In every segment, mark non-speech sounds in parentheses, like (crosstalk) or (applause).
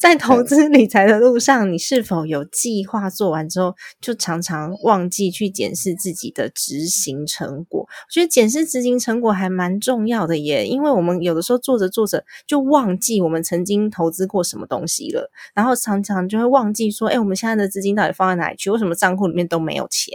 在投资理财的路上，你是否有计划做完之后，就常常忘记去检视自己的执行成果？我觉得检视执行成果还蛮重要的耶，因为我们有的时候做着做着就忘记我们曾经投资过什么东西了，然后常常就会忘记说，哎，我们现在的资金到底放在哪里去？为什么账户里面都没有钱？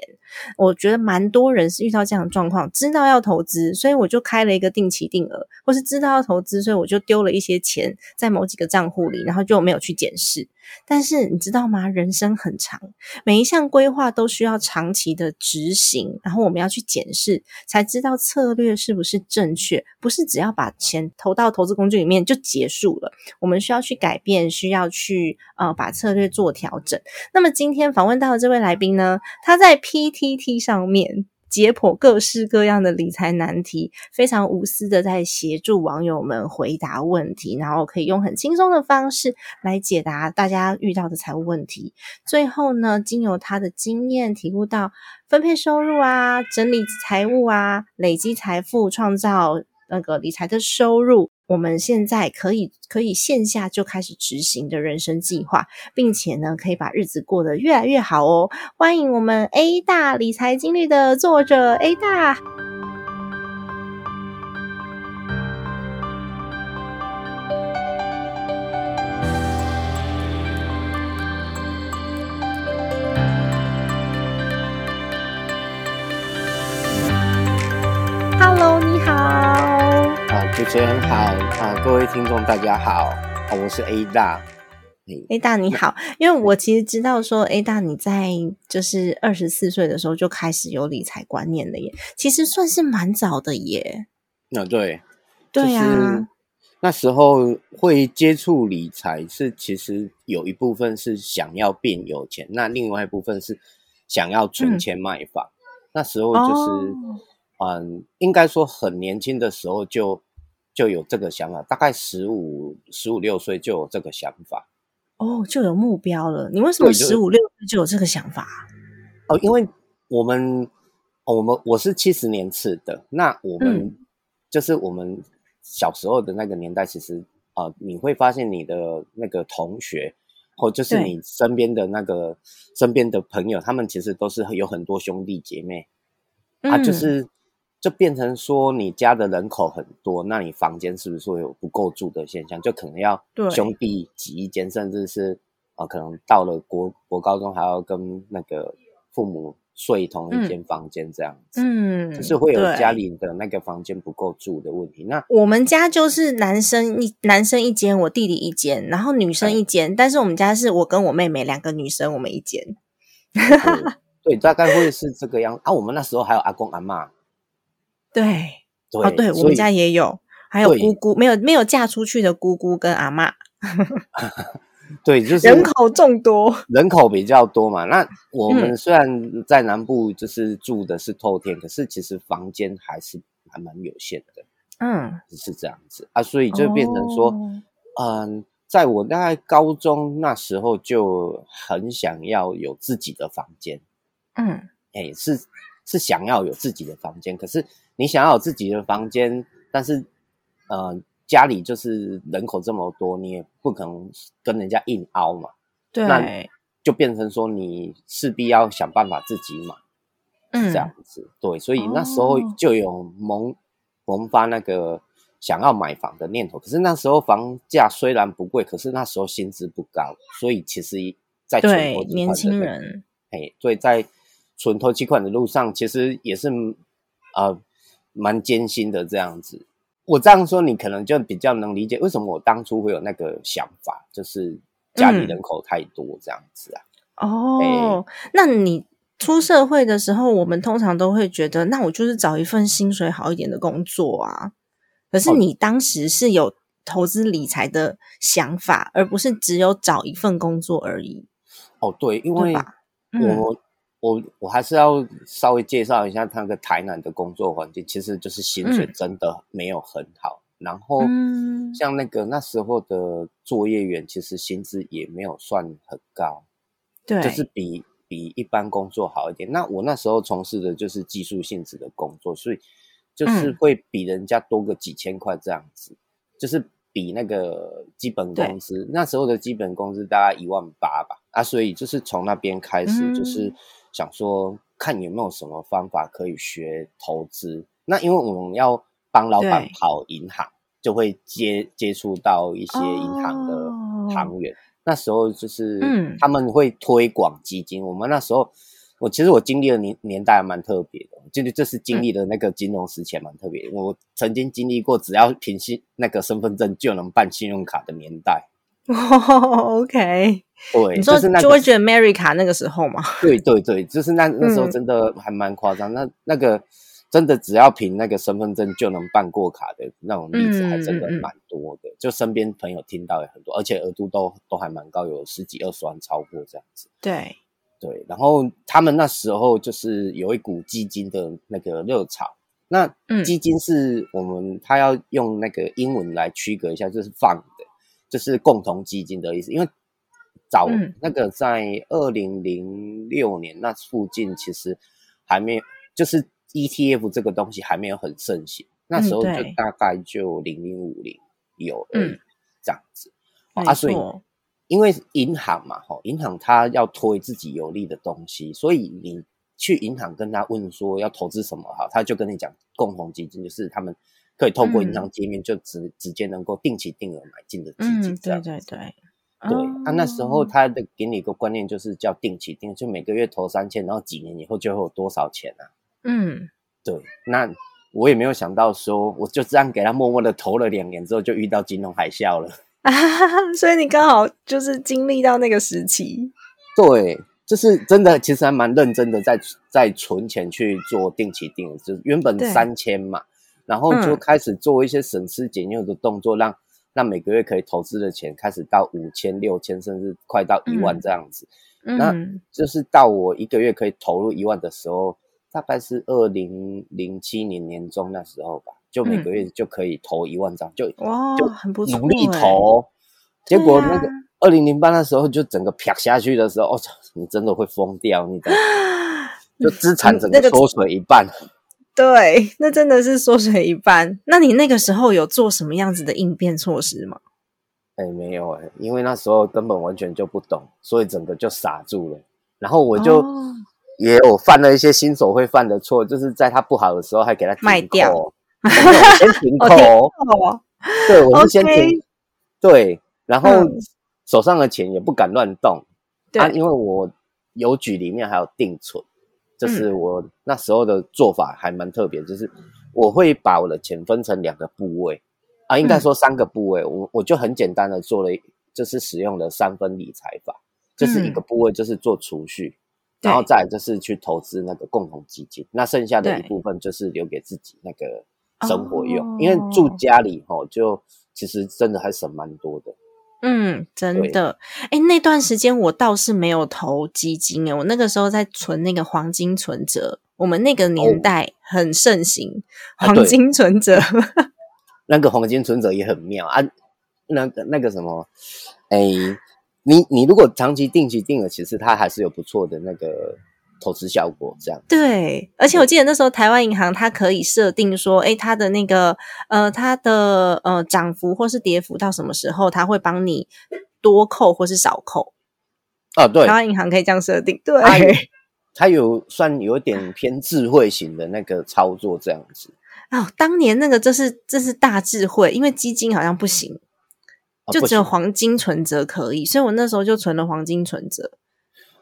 我觉得蛮多人是遇到这样的状况，知道要投资，所以我就开了一个定期定额，或是知道要投资，所以我就丢了一些钱在某几个账户里，然后就没有去检视。但是你知道吗？人生很长，每一项规划都需要长期的执行，然后我们要去检视，才知道策略是不是正确。不是只要把钱投到投资工具里面就结束了，我们需要去改变，需要去呃把策略做调整。那么今天访问到的这位来宾呢，他在 PTT 上面。解剖各式各样的理财难题，非常无私的在协助网友们回答问题，然后可以用很轻松的方式来解答大家遇到的财务问题。最后呢，经由他的经验体悟到分配收入啊、整理财务啊、累积财富、创造那个理财的收入。我们现在可以可以线下就开始执行的人生计划，并且呢，可以把日子过得越来越好哦。欢迎我们 A 大理财经历的作者 A 大。主持人好啊，各位听众大家好，我是 A 大。A 大你好，因为我其实知道说 A 大你在就是二十四岁的时候就开始有理财观念了耶，其实算是蛮早的耶。那对，对呀，那时候会接触理财是其实有一部分是想要变有钱，那另外一部分是想要存钱买房。那时候就是嗯，应该说很年轻的时候就。就有这个想法，大概十五、十五六岁就有这个想法，哦，就有目标了。你为什么十五六岁就有这个想法？哦，因为我们，我们我是七十年次的，那我们就是我们小时候的那个年代，其实啊，你会发现你的那个同学，或就是你身边的那个身边的朋友，他们其实都是有很多兄弟姐妹，啊，就是。就变成说，你家的人口很多，那你房间是不是会有不够住的现象？就可能要兄弟挤一间，甚至是啊，可能到了国国高中还要跟那个父母睡同一间房间这样子。嗯，就是会有家里的那个房间不够住的问题。那我们家就是男生一男生一间，我弟弟一间，然后女生一间。但是我们家是我跟我妹妹两个女生，我们一间。对，大概会是这个样啊。我们那时候还有阿公阿妈。对，哦，对，我们家也有，还有姑姑，没有没有嫁出去的姑姑跟阿妈。(laughs) 对，就 (laughs) 是人口众多，人口比较多嘛。那我们虽然在南部就是住的是透天，可是其实房间还是还蛮有限的。嗯，是这样子啊，所以就变成说，嗯，在我大概高中那时候就很想要有自己的房间。嗯，哎，是是想要有自己的房间，可是。你想要有自己的房间，但是，呃，家里就是人口这么多，你也不可能跟人家硬凹嘛。对，那就变成说你势必要想办法自己买，嗯，这样子。对，所以那时候就有萌萌发那个想要买房的念头。可是那时候房价虽然不贵，可是那时候薪资不高，所以其实，在对年轻人，哎，所以在存投期款的路上，其实也是啊。蛮艰辛的这样子，我这样说你可能就比较能理解为什么我当初会有那个想法，就是家里人口太多这样子啊。哦，那你出社会的时候，我们通常都会觉得，那我就是找一份薪水好一点的工作啊。可是你当时是有投资理财的想法，而不是只有找一份工作而已。哦，对，因为嗯我我我还是要稍微介绍一下那个台南的工作环境，其实就是薪水嗯。真的没有很好，然后嗯。像那个那时候的作业员，其实薪资也没有算很高，对，就是比比一般工作好一点。那我那时候从事的就是技术性质的工作，所以就是嗯。会比人家多个几千块这样子，就是比那个基本工资那时候的基本工资大概一万八吧。啊，所以就是从那边开始，就是嗯想说看有没有什么方法可以学投资。那因为我们要帮老板跑银行，就会接接触到一些银行的哦行员。那时候就是，嗯他们会推广基金。我们那时候，我其实我经历的年年代还蛮特别的，就是这是经历的那个金融时期还蛮特别的。我曾经经历过，只要凭信那个身份证就能办信用卡的年代。哦，(laughs) OK，对，你说就是那个 George America 那个时候吗？对对对，就是那那时候嗯真的还蛮夸张。那那个真的只要凭那个身份证就能办过卡的那种例子，还真的蛮多的。就身边朋友听到也很多，而且额度都都还蛮高，有十几二十万超过这样子。对，对，然后他们那时候就是有一股基金的那个热潮。那嗯基金是我们他要用那个英文来区隔一下，就是 fund，就是共同基金的意思。因为早嗯那个在二零零六年那附近，其实还没有，就是 ETF 这个东西还没有很盛行。那时候就大概就零零五零有而已嗯这样子。没啊，所以，因为银行嘛，吼，银行它要推自己有利的东西，所以你去银行跟他问说要投资什么哈，他就跟你讲共同基金，就是他们可以透过银行界面就直、直接能够定期定额买进的基金嗯，这样子。对对对，对，哦啊，那时候他的给你一个观念就是叫定期定额，就每个月投三千，然后几年以后就会有多少钱啊？嗯，对，那我也没有想到说，我就这样给他默默的投了两年之后，就遇到金融海啸了。啊，(laughs) 所以你刚好就是经历到那个时期，对，就是真的，其实还蛮认真的在在存钱去做定期定额，就是原本三千嘛，然后就嗯开始做一些省吃俭用的动作，让让每个月可以投资的钱开始到五千、六千，甚至快到一万嗯这样子。那嗯，就是到我一个月可以投入一万的时候，大概是二零零七年年中那时候吧，就每个月就可以投一万张，就就很不错，努力欸，投。结果那个二零零八那时候就整个啪下去的时候，哦，操你真的会疯掉，你的 (laughs) 就资产整个个缩水一半。对，那真的是缩水一半。那你那个时候有做什么样子的应变措施吗？哎，没有哎，因为那时候根本完全就不懂，所以整个就傻住了。然后我就哦也有犯了一些新手会犯的错，就是在他不好的时候还给他停卖掉我 (laughs) 先停哦停扣，哦，对我是先停，对，然后嗯手上的钱也不敢乱动，对，啊，因为我邮局里面还有定存，就是嗯我那时候的做法还蛮特别，就是我会把我的钱分成两个部位啊，应该嗯。说三个部位，我我就很简单的做了，就是使用了三分理财法，就是一个部位就是做储蓄，嗯然后再来就是去投资那个共同基金，那剩下的一部分就是留给自己那个生活用，因哦为住家里吼就其实真的还省蛮多的。嗯，真的，哎，那段时间我倒是没有投基金诶，我那个时候在存那个黄金存折，我们那个年哦。代很盛行、黄金存折，(laughs) 那个黄金存折也很妙啊，那个那个什么，哎，你你如果长期定期定额，其实它还是有不错的那个投资效果。这样，对，而且我记得那时候台湾银行它可以设定说，哎，它的那个呃，它的呃涨幅或是跌幅到什么时候，它会帮你多扣或是少扣。啊，对台，湾银行可以这样设定，对，它有它有算有点偏智慧型的那个操作，这样子。哦，当年那个这是这是大智慧，因为基金好像不行，就只有黄金存折可以，所以我那时候就存了黄金存折。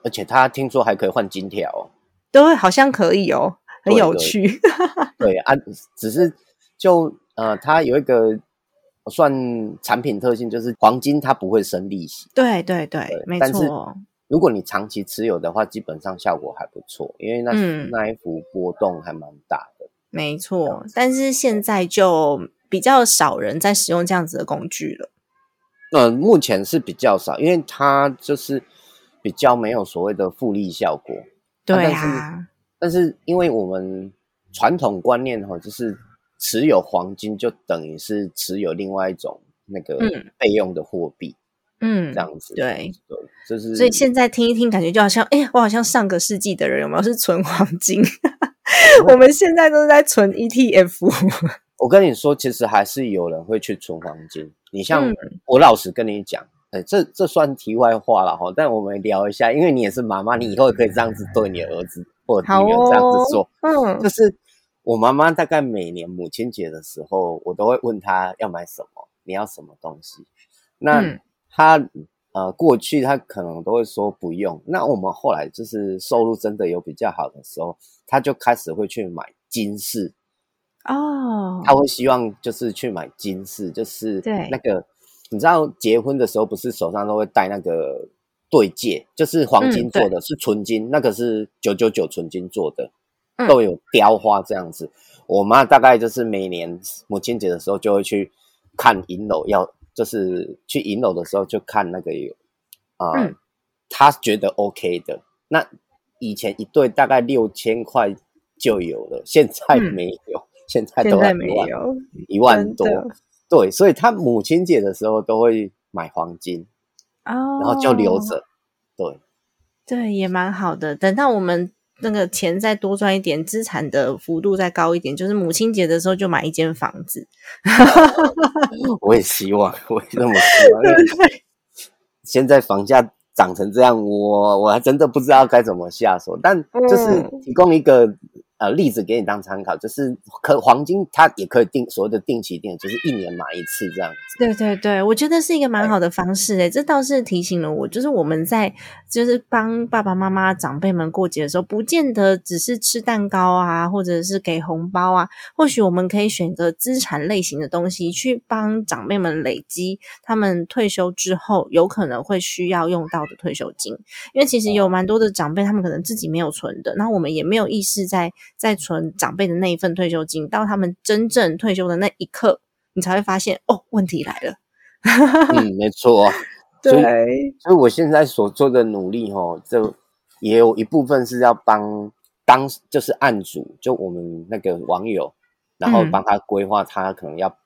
而且他听说还可以换金条哦。对，好像可以哦，很有趣。对啊，只是就呃，它有一个算产品特性，就是黄金它不会生利息。对对对，没但是错。如果你长期持有的话，基本上效果还不错，因为那、嗯那一幅波动还蛮大的。没错，但是现在就比较少人在使用这样子的工具了。呃，目前是比较少，因为它就是比较没有所谓的复利效果。对但是啊，但是因为我们传统观念哈，就是持有黄金就等于是持有另外一种那个嗯备用的货币，嗯这，样子。对对，就是所以现在听一听，感觉就好像，哎、我好像上个世纪的人有没有是存黄金？(laughs) 我们现在都是在存 E ETF。我跟你说，其实还是有人会去存黄金。你像、嗯我老实跟你讲，哎，这这算题外话了哈。但我们聊一下，因为你也是妈妈，你以后也可以这样子对你儿子或者好女儿这样子说。嗯就是我妈妈大概每年母亲节的时候，我都会问她要买什么，你要什么东西。那嗯她呃过去她可能都会说不用。那我们后来就是收入真的有比较好的时候，她就开始会去买金饰。哦，他会希望就是去买金饰，就是对那个你知道结婚的时候不是手上都会戴那个对戒，就是黄金嗯做的，是纯金，那个是九九九纯金做的，嗯。都有雕花这样子。我妈大概就是每年母亲节的时候就会去看银楼，要就是去银楼的时候就看那个有啊，呃嗯。她觉得 OK 的。那以前一对大概六千块就有了，现在嗯。没有，现在都没有，一万多对，所以他母亲节的时候都会买黄金，哦，然后就留着，对，对，也蛮好的。等到我们那个钱再多赚一点，资产的幅度再高一点，就是母亲节的时候就买一间房子。(laughs) 我也希望，(laughs) 我也那么希望，因为 (laughs) 现在房价涨成这样，我我还真的不知道该怎么下手，但就是嗯提供一个。呃，例子给你当参考，就是可黄金它也可以定所谓的定期定，就是一年买一次这样子。对对对，我觉得是一个蛮好的方式诶，这倒是提醒了我，就是我们在就是帮爸爸妈妈长辈们过节的时候，不见得只是吃蛋糕啊，或者是给红包啊，或许我们可以选择资产类型的东西，去帮长辈们累积他们退休之后有可能会需要用到的退休金，因为其实有蛮多的长辈，他们可能自己没有存的，那我们也没有意识在在存长辈的那一份退休金，到他们真正退休的那一刻。你才会发现哦，问题来了。(laughs) 嗯，没错。所以对，所以我现在所做的努力，哈，就也有一部分是要帮当就是案主，就我们那个网友，然后嗯帮他规划他可能要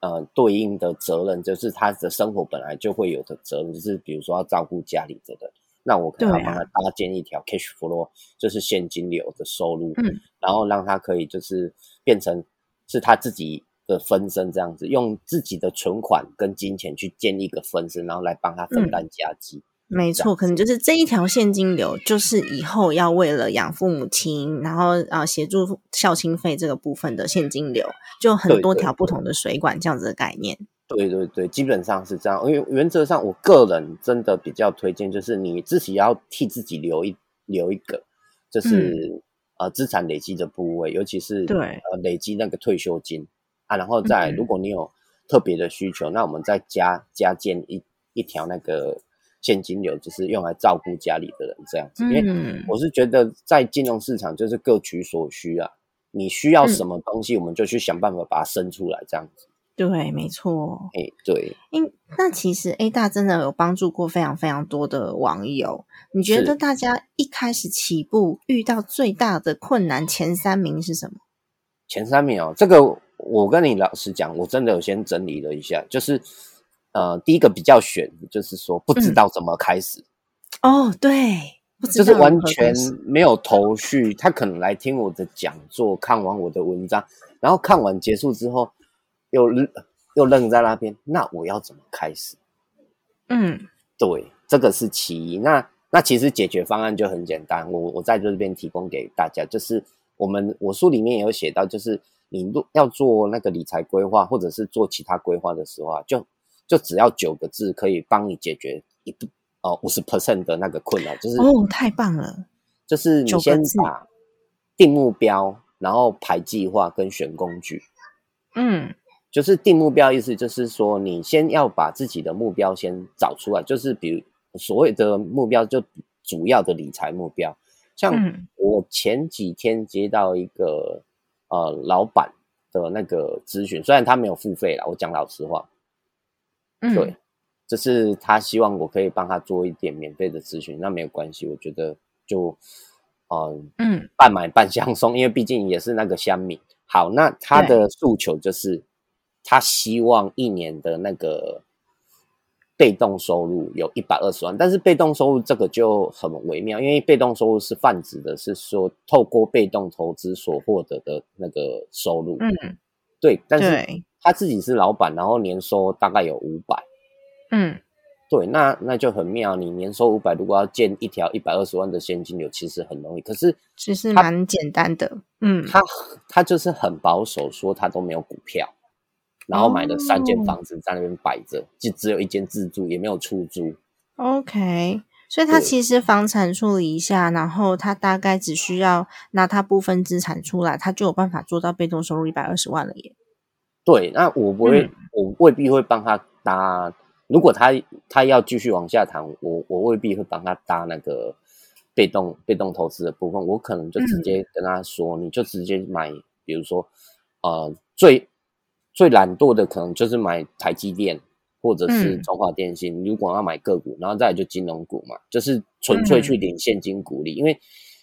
呃对应的责任，就是他的生活本来就会有的责任，就是比如说要照顾家里的人，那我可能帮他搭建一条 cash flow，就是现金流的收入，嗯，然后让他可以就是变成是他自己的分身这样子，用自己的存款跟金钱去建立一个分身，然后来帮他分担家计。没错，可能就是这一条现金流，就是以后要为了养父母亲，然后啊协助孝亲费这个部分的现金流，就很多条不同的水管这样子的概念。对对对，基本上是这样。因为原则上，我个人真的比较推荐，就是你自己要替自己留一留一个，就是、呃资产累积的部位，尤其是对呃累积那个退休金啊，然后再嗯如果你有特别的需求，那我们再加加建一一条那个现金流，就是用来照顾家里的人这样子。因为嗯，我是觉得在金融市场就是各取所需啊，你需要什么东西，我们就去想办法把它生出来这样子。对，没错。哎，对。因那其实 A 大真的有帮助过非常非常多的网友。你觉得大家一开始起步遇到最大的困难前三名是什么？前三名哦，这个我跟你老实讲，我真的有先整理了一下，就是呃，第一个比较悬，就是说不知道怎么开始，哦，对，不知就是完全没有头绪。他可能来听我的讲座，看完我的文章，然后看完结束之后，又又愣在那边，那我要怎么开始？嗯对，这个是其一。那那其实解决方案就很简单，我我在这边提供给大家，就是我们我书里面也有写到，就是你若要做那个理财规划，或者是做其他规划的时候啊，就就只要九个字可以帮你解决一部哦五十 percent 的那个困扰，就是、哦，太棒了，就是你先把定目标，然后排计划跟选工具。嗯就是定目标，意思就是说，你先要把自己的目标先找出来。就是比如所谓的目标就主要的理财目标。像嗯我前几天接到一个呃老板的那个咨询，虽然他没有付费啦，我讲老实话，嗯，对，就是他希望我可以帮他做一点免费的咨询，那没有关系，我觉得就呃嗯半买半相送，因为毕竟也是那个香米。好，那他的诉求就是他希望一年的那个被动收入有一百二十万，但是被动收入这个就很微妙，因为被动收入是泛指的是说透过被动投资所获得的那个收入，嗯对，但是他自己是老板，然后年收大概有五百。嗯对，那那就很妙。你年收五百，如果要建一条一百二十万的现金流，其实很容易。可是其实蛮简单的，嗯他他就是很保守，说他都没有股票，然后买了三间哦房子在那边摆着，就只有一间自住，也没有出租。OK，所以他其实房产处理一下，然后他大概只需要拿他部分资产出来，他就有办法做到被动收入一百二十万了耶。对，那我不会，嗯我未必会帮他搭。如果他他要继续往下谈，我我未必会帮他搭那个被动被动投资的部分，我可能就直嗯接跟他说，你就直接买，比如说呃最最懒惰的可能就是买台积电或者是嗯中华电信。如果要买个股，然后再来就金融股嘛，就是纯粹去领现金股利，因为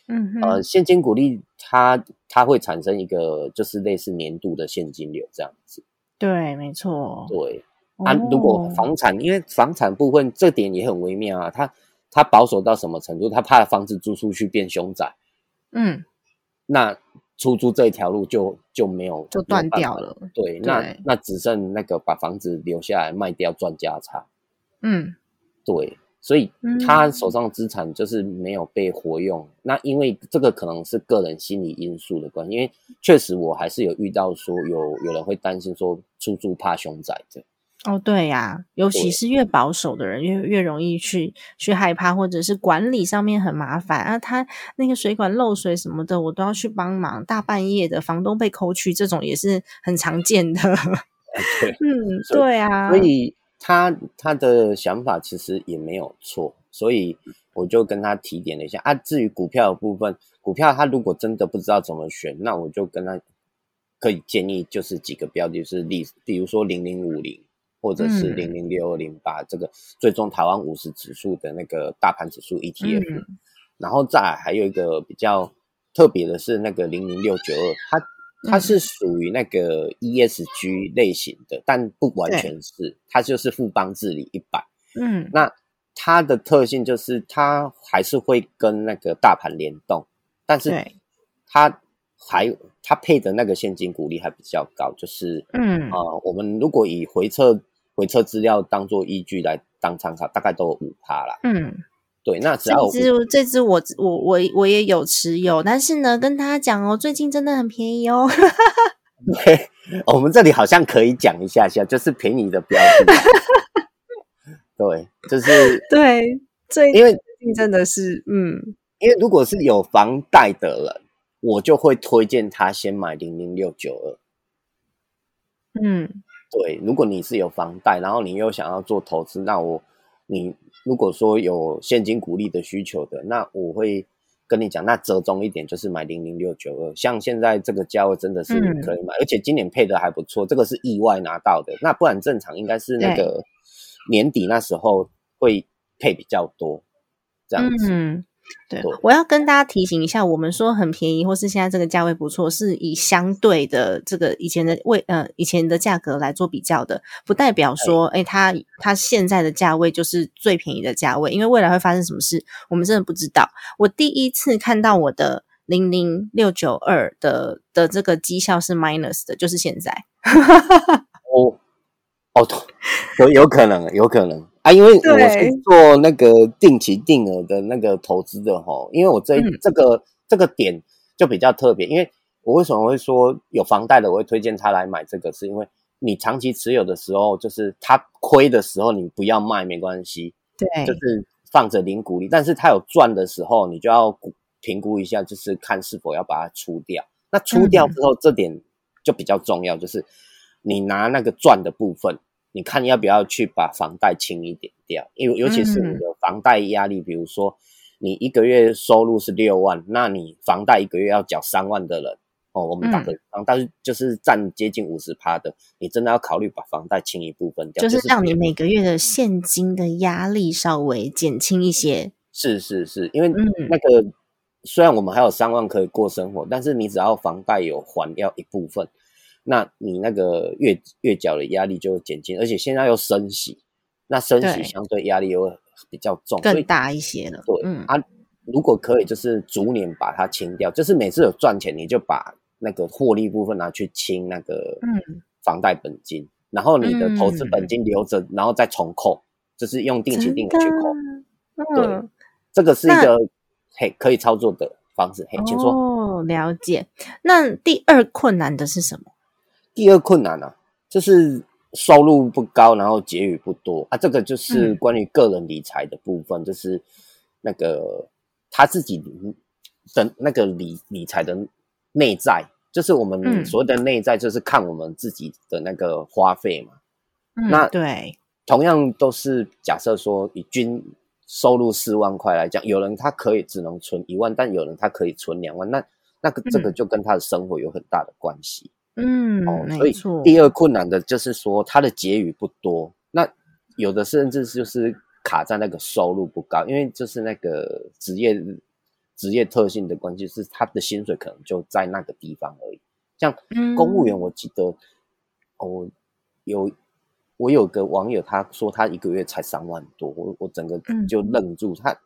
嗯哼，呃现金股利它它会产生一个就是类似年度的现金流这样子。对，没错。对，啊，如果哦房产，因为房产部分这点也很微妙啊，它它保守到什么程度？它怕房子租出去变凶宅，嗯，那出租这一条路就就没有就断掉了。对，那对那只剩那个把房子留下来卖掉赚价差。嗯对，所以嗯他手上资产就是没有被活用。那因为这个可能是个人心理因素的关系，因为确实我还是有遇到说有有人会担心说出租怕凶宅的。哦，对呀、尤其是越保守的人，越越容易去去害怕，或者是管理上面很麻烦啊。他那个水管漏水什么的，我都要去帮忙。大半夜的，房东被扣去，这种也是很常见的。对。嗯，对啊，所以他他的想法其实也没有错，所以我就跟他提点了一下啊。至于股票的部分，股票他如果真的不知道怎么选，那我就跟他可以建议就是几个标的，就是例比如说零零五零或者是嗯。零零六二零八这个最终台湾五十指数的那个大盘指数 ETF，、嗯然后再来还有一个比较特别的是那个零零六九二，它它嗯。是属于那个 ESG 类型的，但不完全是，它就是富邦治理一百。嗯。那它的特性就是它还是会跟那个大盘联动，但是它还它配的那个现金股利还比较高，就是嗯。呃，我们如果以回测回测资料当做依据来当参考，大概都有五趴啦。嗯，对，那只要有这只这只我我我我也有持有，但是呢，跟大家讲哦，最近真的很便宜哦。(laughs) 对，我们这里好像可以讲一下下，就是便宜的标的。(laughs) 对，就是 (laughs) 对，最因为最近真的是嗯因为如果是有房贷的人，我就会推荐他先买零零六九二。嗯对，如果你是有房贷，然后你又想要做投资，那我你如果说有现金股利的需求的，那我会跟你讲，那折中一点就是买零零六九二，像现在这个价位真的是嗯可以买，而且今年配的还不错，这个是意外拿到的，那不然正常应该是那个年底那时候会配比较多，这样子。嗯，对对，我要跟大家提醒一下，我们说很便宜，或是现在这个价位不错，是以相对的这个以前的位呃以前的价格来做比较的，不代表说，哎，它它现在的价位就是最便宜的价位，因为未来会发生什么事，我们真的不知道。我第一次看到我的零零六九二的的这个绩效是 minus 的，就是现在。(laughs) 哦哦，有有可能，有可能。啊，因为我对。是做那个定期定额的那个投资的吼，因为我这、嗯。这个这个点就比较特别，因为我为什么会说有房贷的，我会推荐他来买这个，是因为你长期持有的时候，就是他亏的时候你不要卖没关系，对，就是放着零股利，但是他有赚的时候，你就要估评估一下，就是看是否要把它出掉。那出掉之后，这点就比较重要，就是你拿那个赚的部分你看要不要去把房贷清一点掉？因为尤其是你的房贷压力，比如说你一个月收入是六万，那你房贷一个月要缴三万的人，哦，我们打个房贷就是占接近五十趴的，你真的要考虑把房贷清一部分掉，就是让你每个月的现金的压力稍微减轻一些。是是是，因为那个虽然我们还有三万可以过生活，但是你只要房贷有还掉一部分。那你那个月月缴的压力就会减轻，而且现在又升息，那升息相对压力又比较重，更大一些了。对，嗯啊，如果可以，就是逐年把它清掉，就是每次有赚钱，你就把那个获利部分拿去清那个嗯房贷本金，然后你的投资本金留着，然后再重扣，就是用定期定额去扣。对，这个是一个嘿可以操作的方式。嘿，请说。哦，了解。那第二困难的是什么？第二困难呢，就是收入不高，然后结余不多啊。这个就是关于个人理财的部分，就是那个他自己的那个理理财的内在，就是我们所谓的内在，就是看我们自己的那个花费嘛。那对，同样都是假设说，以均收入四万块来讲，有人他可以只能存一万，但有人他可以存两万，那那个这个就跟他的生活有很大的关系。嗯，哦，所以第二困难的就是说，他的结余不多。那有的甚至就是卡在那个收入不高，因为就是那个职业职业特性的关系，是他的薪水可能就在那个地方而已。像公务员，我记得哦，有我有个网友他说他一个月才三万多，我我整个就愣住，他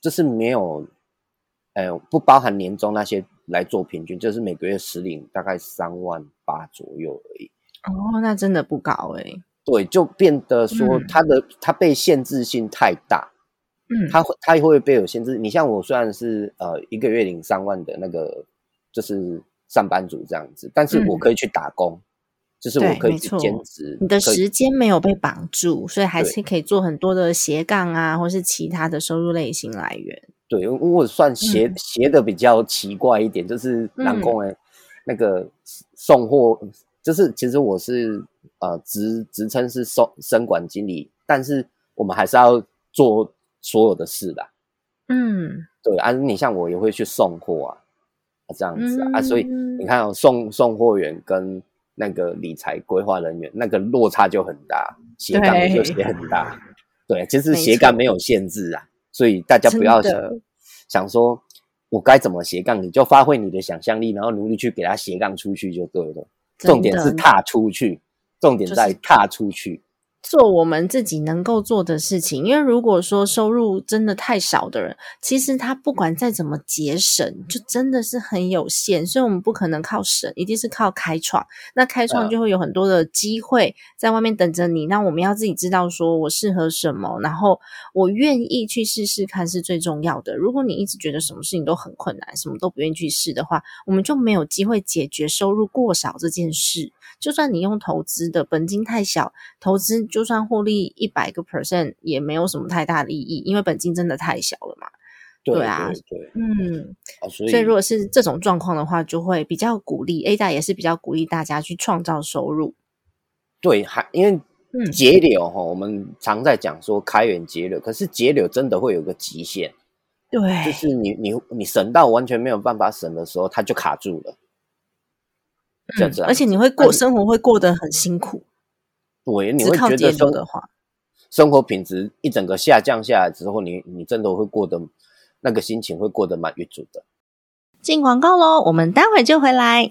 就是没有，哎，不包含年终那些。来做平均，就是每个月实领大概三万八左右而已。哦，那真的不高哎。对，就变得说他的他被限制性太大。嗯，他会他会被有限制。你像我虽然是呃一个月领三万的那个就是上班族这样子，但是我可以去打工，就是我可以去兼职。你的时间没有被绑住，所以还是可以做很多的斜杠啊，或是其他的收入类型来源。对，我算斜斜的比较奇怪一点，就是南工哎，那个送货，就是其实我是呃职职称是送生管经理，但是我们还是要做所有的事的。嗯，对啊，你像我也会去送货啊，这样子啊，所以你看送送货员跟那个理财规划人员那个落差就很大，斜杠就斜很大。对，其实斜杠没有限制啊。所以大家不要想想说，我该怎么斜杠，你就发挥你的想象力，然后努力去给他斜杠出去就对了。重点是踏出去，重点在踏出去。做我们自己能够做的事情，因为如果说收入真的太少的人，其实他不管再怎么节省，就真的是很有限。所以，我们不可能靠省，一定是靠开创。那开创就会有很多的机会在外面等着你。那我们要自己知道，说我适合什么，然后我愿意去试试看是最重要的。如果你一直觉得什么事情都很困难，什么都不愿意去试的话，我们就没有机会解决收入过少这件事。就算你用投资的本金太小，投资就算获利一百个 percent 也没有什么太大的意义，因为本金真的太小了嘛。对啊，对，嗯，所以如果是这种状况的话，就会比较鼓励 A 大也是比较鼓励大家去创造收入。对，还因为节流哈，我们常在讲说开源节流，可是节流真的会有个极限。对，就是你你你省到完全没有办法省的时候，它就卡住了。嗯，而且你会过生活会过得很辛苦。对，你会觉得生的话，生活品质一整个下降下来之后，你你真的会过得那个心情会过得蛮郁卒的。进广告喽，我们待会就回来。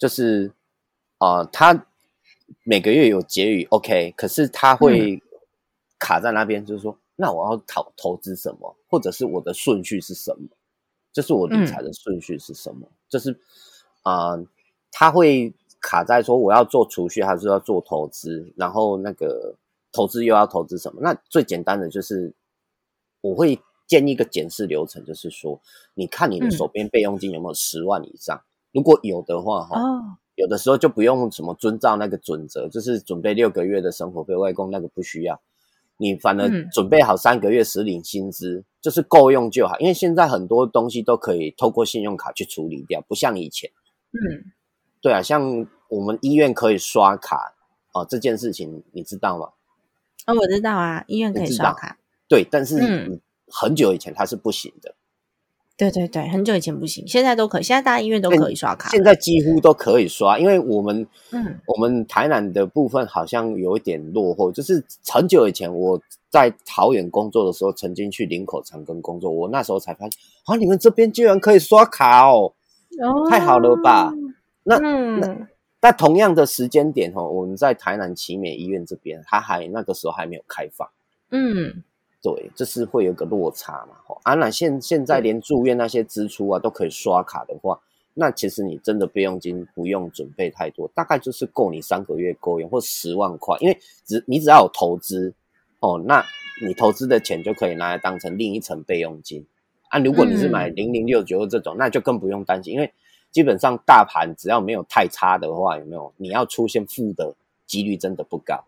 就是啊，他每个月有结余，OK，可是他会卡在那边，就是说，那我要投投资什么，或者是我的顺序是什么？就是我理财的顺序是什么？就是啊，他会卡在说我要做储蓄还是要做投资，然后那个投资又要投资什么？那最简单的就是我会。建一个检视流程，就是说，你看你的手边备用金有没有十万以上，如果有的话，哈，有的时候就不用什么遵照那个准则，就是准备六个月的生活费外公那个不需要，你反而准备好三个月实领薪资，就是够用就好。因为现在很多东西都可以透过信用卡去处理掉，不像以前。嗯，对啊，像我们医院可以刷卡哦，这件事情你知道吗？哦，我知道啊，医院可以刷卡。对，但是嗯。很久以前它是不行的，对对对，很久以前不行，现在都可以，现在大家医院都可以刷卡，现在几乎都可以刷，因为我们，嗯，我们台南的部分好像有一点落后，就是很久以前我在桃园工作的时候，曾经去林口长庚工作，我那时候才发现，啊，你们这边居然可以刷卡哦，太好了吧？那那那同样的时间点哦，我们在台南奇美医院这边，他还那个时候还没有开放，嗯。对，这是会有个落差嘛？吼，啊，那现现在连住院那些支出啊都可以刷卡的话，那其实你真的备用金不用准备太多，大概就是够你三个月够用，或十万块，因为只你只要有投资哦，那你投资的钱就可以拿来当成另一层备用金啊。如果你是买零零六九这种，那就更不用担心，因为基本上大盘只要没有太差的话，有没有你要出现负的几率真的不高。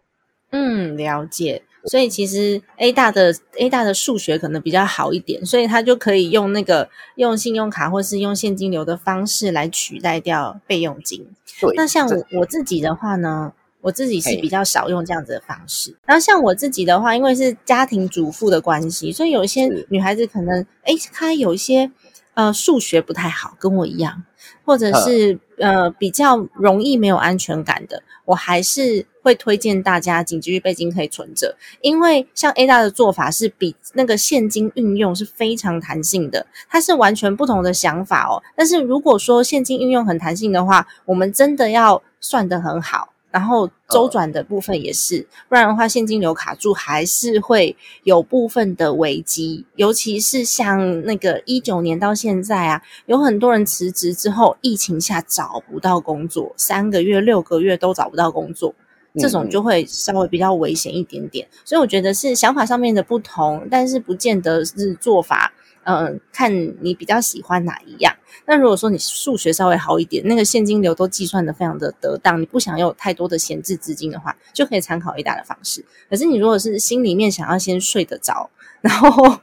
嗯，了解。所以其实 A 大的 A 大的数学可能比较好一点，所以他就可以用那个用信用卡或是用现金流的方式来取代掉备用金。那像我我自己的话呢，我自己是比较少用这样子的方式。然后像我自己的话，因为是家庭主妇的关系，所以有一些女孩子可能哎，她有一些呃数学不太好，跟我一样，或者是呃比较容易没有安全感的，我还是。会推荐大家紧急预备金可以存着，因为像 A 大的做法是比那个现金运用是非常弹性的，它是完全不同的想法哦。但是如果说现金运用很弹性的话，我们真的要算得很好，然后周转的部分也是，不然的话现金流卡住还是会有部分的危机。尤其是像那个一九年到现在啊，有很多人辞职之后，疫情下找不到工作，三个月、六个月都找不到工作。这种就会稍微比较危险一点点，所以我觉得是想法上面的不同，但是不见得是做法。嗯，看你比较喜欢哪一样。那如果说你数学稍微好一点，那个现金流都计算的非常的得当，你不想有太多的闲置资金的话，就可以参考 A 大的方式。可是你如果是心里面想要先睡得着，然后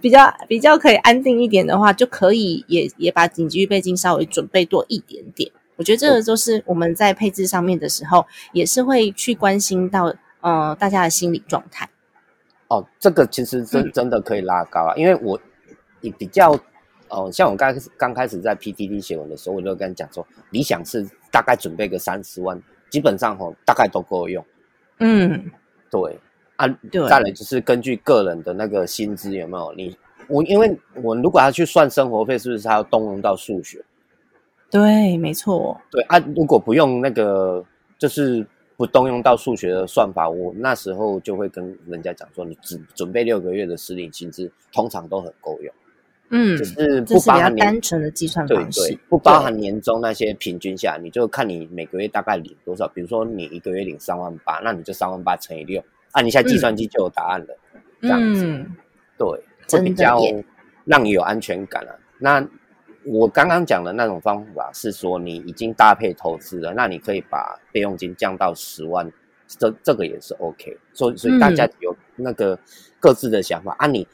比较比较可以安定一点的话，就可以也 (laughs) 也把紧急预备金稍微准备多一点点。我觉得这个就是我们在配置上面的时候，也是会去关心到，呃，大家的心理状态。哦，这个其实真真的可以拉高啊，因为我也比较，哦，像我刚刚开始在 PTT 写文的时候，我就跟你讲说，理想是大概准备个三十万，基本上吼大概都够用。嗯，对啊，对再来就是根据个人的那个薪资有没有你我，因为我如果要去算生活费，是不是还要动用到数学？对，没错，对啊，如果不用那个就是不动用到数学的算法，我那时候就会跟人家讲说，你只准备六个月的实领薪资，通常都很够用，嗯，就是不包含年单纯的计算对方式对，，不包含年终那些平均下来，你就看你每个月大概领多少。比如说你一个月领三万八，那你就三万八乘以六，按一下计算机就有答案了。这样子嗯，对，会比较让你有安全感啊。那我刚刚讲的那种方法是说，你已经搭配投资了，那你可以把备用金降到十万，这这个也是 OK。所以所以大家嗯有那个各自的想法、啊。你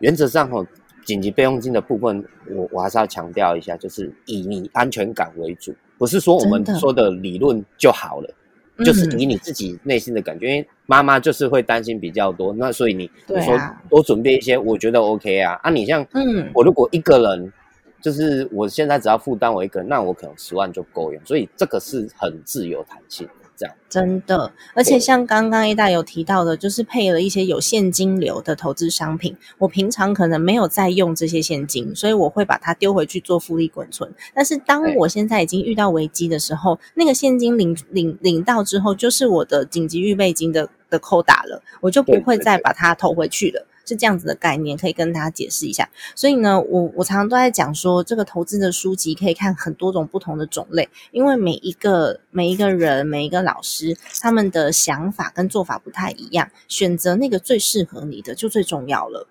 原则上吼，紧急备用金的部分，我我还是要强调一下，就是以你安全感为主，不是说我们说的理论就好了。就是嗯以你自己内心的感觉，因为妈妈就是会担心比较多，那所以你你说多准备一些，我觉得 OK 啊。啊，你像嗯我如果一个人，就是我现在只要负担我一个人，那我可能十万就够用，所以这个是很自由弹性的这样。真的，而且像刚刚 A 大有提到的，就是配了一些有现金流的投资商品。我平常可能没有在用这些现金，所以我会把它丢回去做复利滚存。但是当我现在已经遇到危机的时候，那个现金领领领到之后，就是我的紧急预备金的的扣打了，我就不会再把它投回去了。是这样子的概念，可以跟大家解释一下。所以呢，我我常常都在讲说，这个投资的书籍可以看很多种不同的种类，因为每一个每一个人每一个老师他们的想法跟做法不太一样，选择那个最适合你的就最重要了。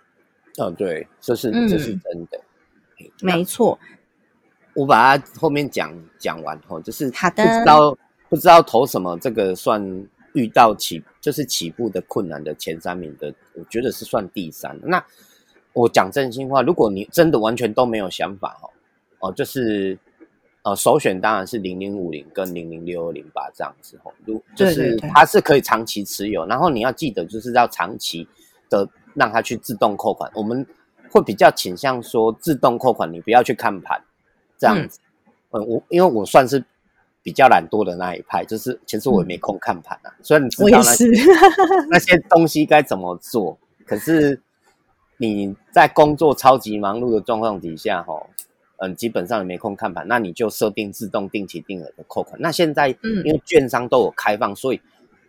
嗯，对，这是嗯这是真的。嘿没错，我把它后面讲讲完后，就是不知道不知道投什么，这个算遇到起就是起步的困难的前三名的，我觉得是算第三。那我讲真心话，如果你真的完全都没有想法哦，哦，就是呃首选当然是零零五零跟零零六二零八这样子哦，如就是它是可以长期持有，然后你要记得就是要长期的让它去自动扣款，我们会比较倾向说自动扣款，你不要去看盘这样子。嗯，我因为我算是比较懒惰的那一派，就是其实我也没空看盘啊。虽然你知道那些。(laughs) 那些东西该怎么做，可是你在工作超级忙碌的状况底下，哈，嗯，基本上你没空看盘，那你就设定自动定期定额的扣款。那现在嗯因为券商都有开放，所以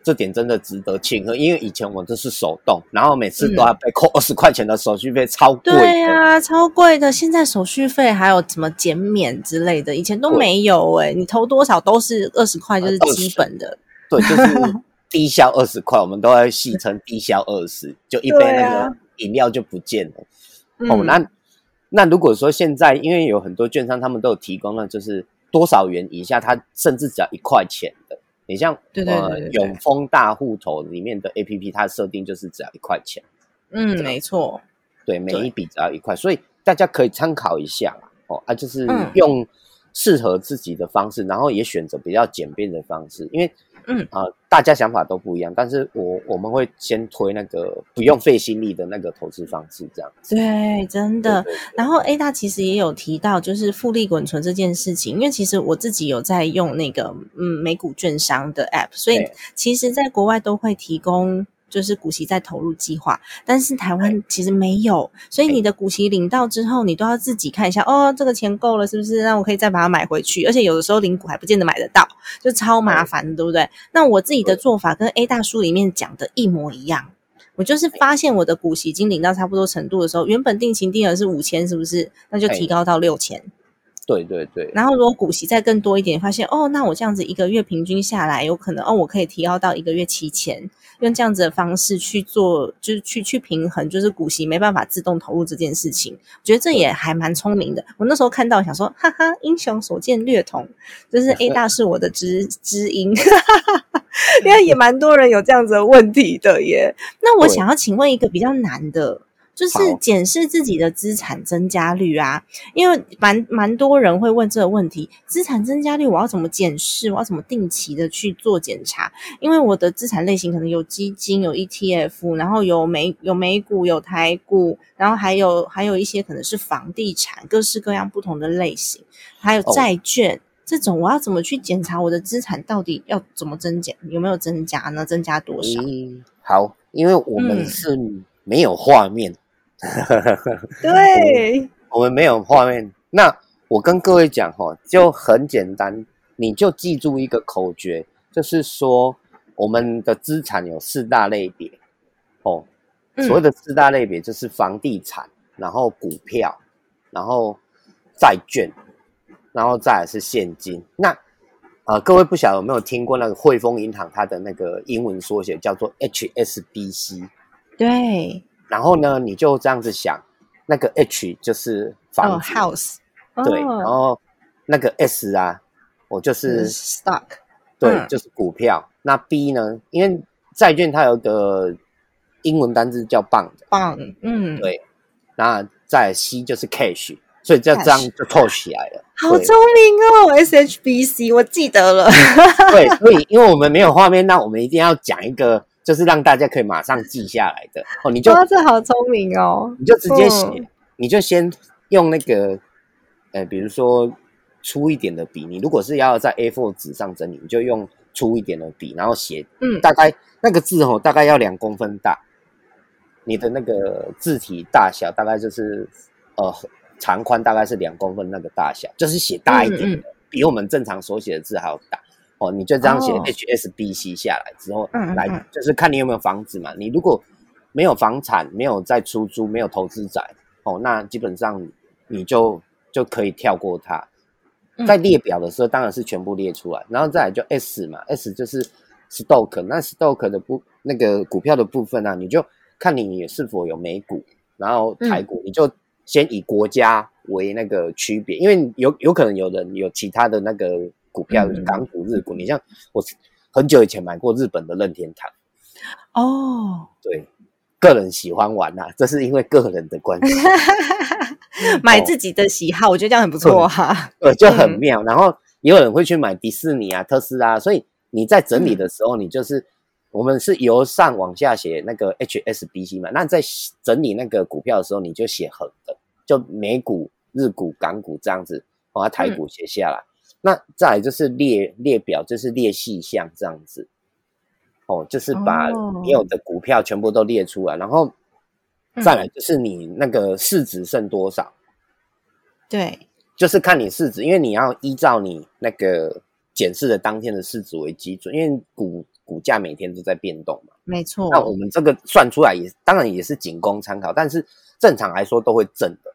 这点真的值得庆贺。因为以前我都是手动，然后每次都要被扣二十块钱的手续费，超贵。嗯对呀、超贵的。现在手续费还有什么减免之类的，以前都没有哎、你投多少都是二十块，就是呃20基本的。对，就是低消二十块，我们都会戏称低消二十，(laughs) 就一杯那个饮料就不见了。嗯哦，那那如果说现在，因为有很多券商他们都有提供了，就是多少元以下，它甚至只要一块钱的。你像呃永丰大户头里面的 A P P，它设定就是只要一块钱，嗯，没错，对，每一笔只要一块，所以大家可以参考一下啦哦啊，就是嗯。用适合自己的方式，然后也选择比较简便的方式，因为嗯啊、大家想法都不一样，但是我我们会先推那个不用费心力的那个投资方式，这样。对，真的。对对然后 A 大其实也有提到，就是复利滚存这件事情，因为其实我自己有在用那个嗯美股券商的 App，所以其实在国外都会提供。就是股息再投入计划，但是台湾其实没有，所以你的股息领到之后，你都要自己看一下，哦，这个钱够了是不是？那我可以再把它买回去，而且有的时候领股还不见得买得到，就超麻烦，对不对？那我自己的做法跟 A 大叔里面讲的一模一样，我就是发现我的股息已经领到差不多程度的时候，原本定期定额是五千，是不是？那就提高到六千。对对对，然后如果股息再更多一点，发现哦，那我这样子一个月平均下来，有可能哦，我可以提高到一个月七千，用这样子的方式去做，就是去去平衡，就是股息没办法自动投入这件事情，我觉得这也还蛮聪明的。我那时候看到想说，哈哈，英雄所见略同，就是 A 大是我的知知音，(laughs) 因为也蛮多人有这样子的问题的耶。那我想要请问一个比较难的。就是检视自己的资产增加率啊，因为蛮蛮多人会问这个问题：资产增加率我要怎么检视？我要怎么定期的去做检查？因为我的资产类型可能有基金、有 ETF，然后有美有美股、有台股，然后还有还有一些可能是房地产，各式各样不同的类型，还有哦债券。这种我要怎么去检查我的资产到底要怎么增减，有没有增加呢？增加多少？嗯，好，因为我们嗯是没有画面，(laughs) 对，我们没有画面。那我跟各位讲哈，就很简单，你就记住一个口诀，就是说我们的资产有四大类别哦。嗯所谓的四大类别就是房地产，然后股票，然后债券，然后再来是现金。那呃，各位不晓得有没有听过那个汇丰银行它的那个英文缩写叫做 HSBC？对，然后呢，你就这样子想，那个 H 就是房，，house，对，哦。然后那个 S 啊，我就是、stock，对，嗯。就是股票。那 B 呢，因为债券它有个英文单字叫 bond，棒，嗯，对，那再 C 就是 cash，所以就这样就凑起来了。好聪明哦，SHBC，我记得了，(laughs) 对，所以因为我们没有画面，那我们一定要讲一个，就是让大家可以马上记下来的哦。你就哇，这好聪明哦，你就直接写，嗯你就先用那个，呃，比如说粗一点的笔，你如果是要在 A4 纸上整理，你就用粗一点的笔，然后写，嗯大概那个字哦，大概要两公分大，你的那个字体大小大概就是呃长宽大概是两公分那个大小，就是写大一点的，嗯比我们正常所写的字还要大。哦，你就这样写哦 HSBC 下来之后，来嗯嗯嗯就是看你有没有房子嘛。你如果没有房产，没有在出租，没有投资宅，哦，那基本上你就就可以跳过它。嗯在列表的时候，当然是全部列出来，然后再来就 S 嘛，S 就是 stock，那 stock 的部那个股票的部分啊，你就看你是否有美股，然后台股，你就先以国家为那个区别，因为有有可能有人有其他的那个股票，嗯港股、日股，你像我很久以前买过日本的任天堂，哦，对，个人喜欢玩呐、这是因为个人的关系。(laughs) 买自己的喜好，我觉得这样很不错哈。呃，就很嗯妙。然后也有人会去买迪士尼啊、特斯拉，所以你在整理的时候，你就是我们是由上往下写那个 HSBC 嘛。那在整理那个股票的时候，你就写横的，就美股、日股、港股这样子，把台股写下来。那再来就是列列表，就是列细项这样子。哦，就是把哦你有的股票全部都列出来，然后嗯再来就是你那个市值剩多少。对，就是看你市值，因为你要依照你那个检视的当天的市值为基准，因为股股价每天都在变动嘛。没错。那我们这个算出来也当然也是仅供参考，但是正常来说都会正的，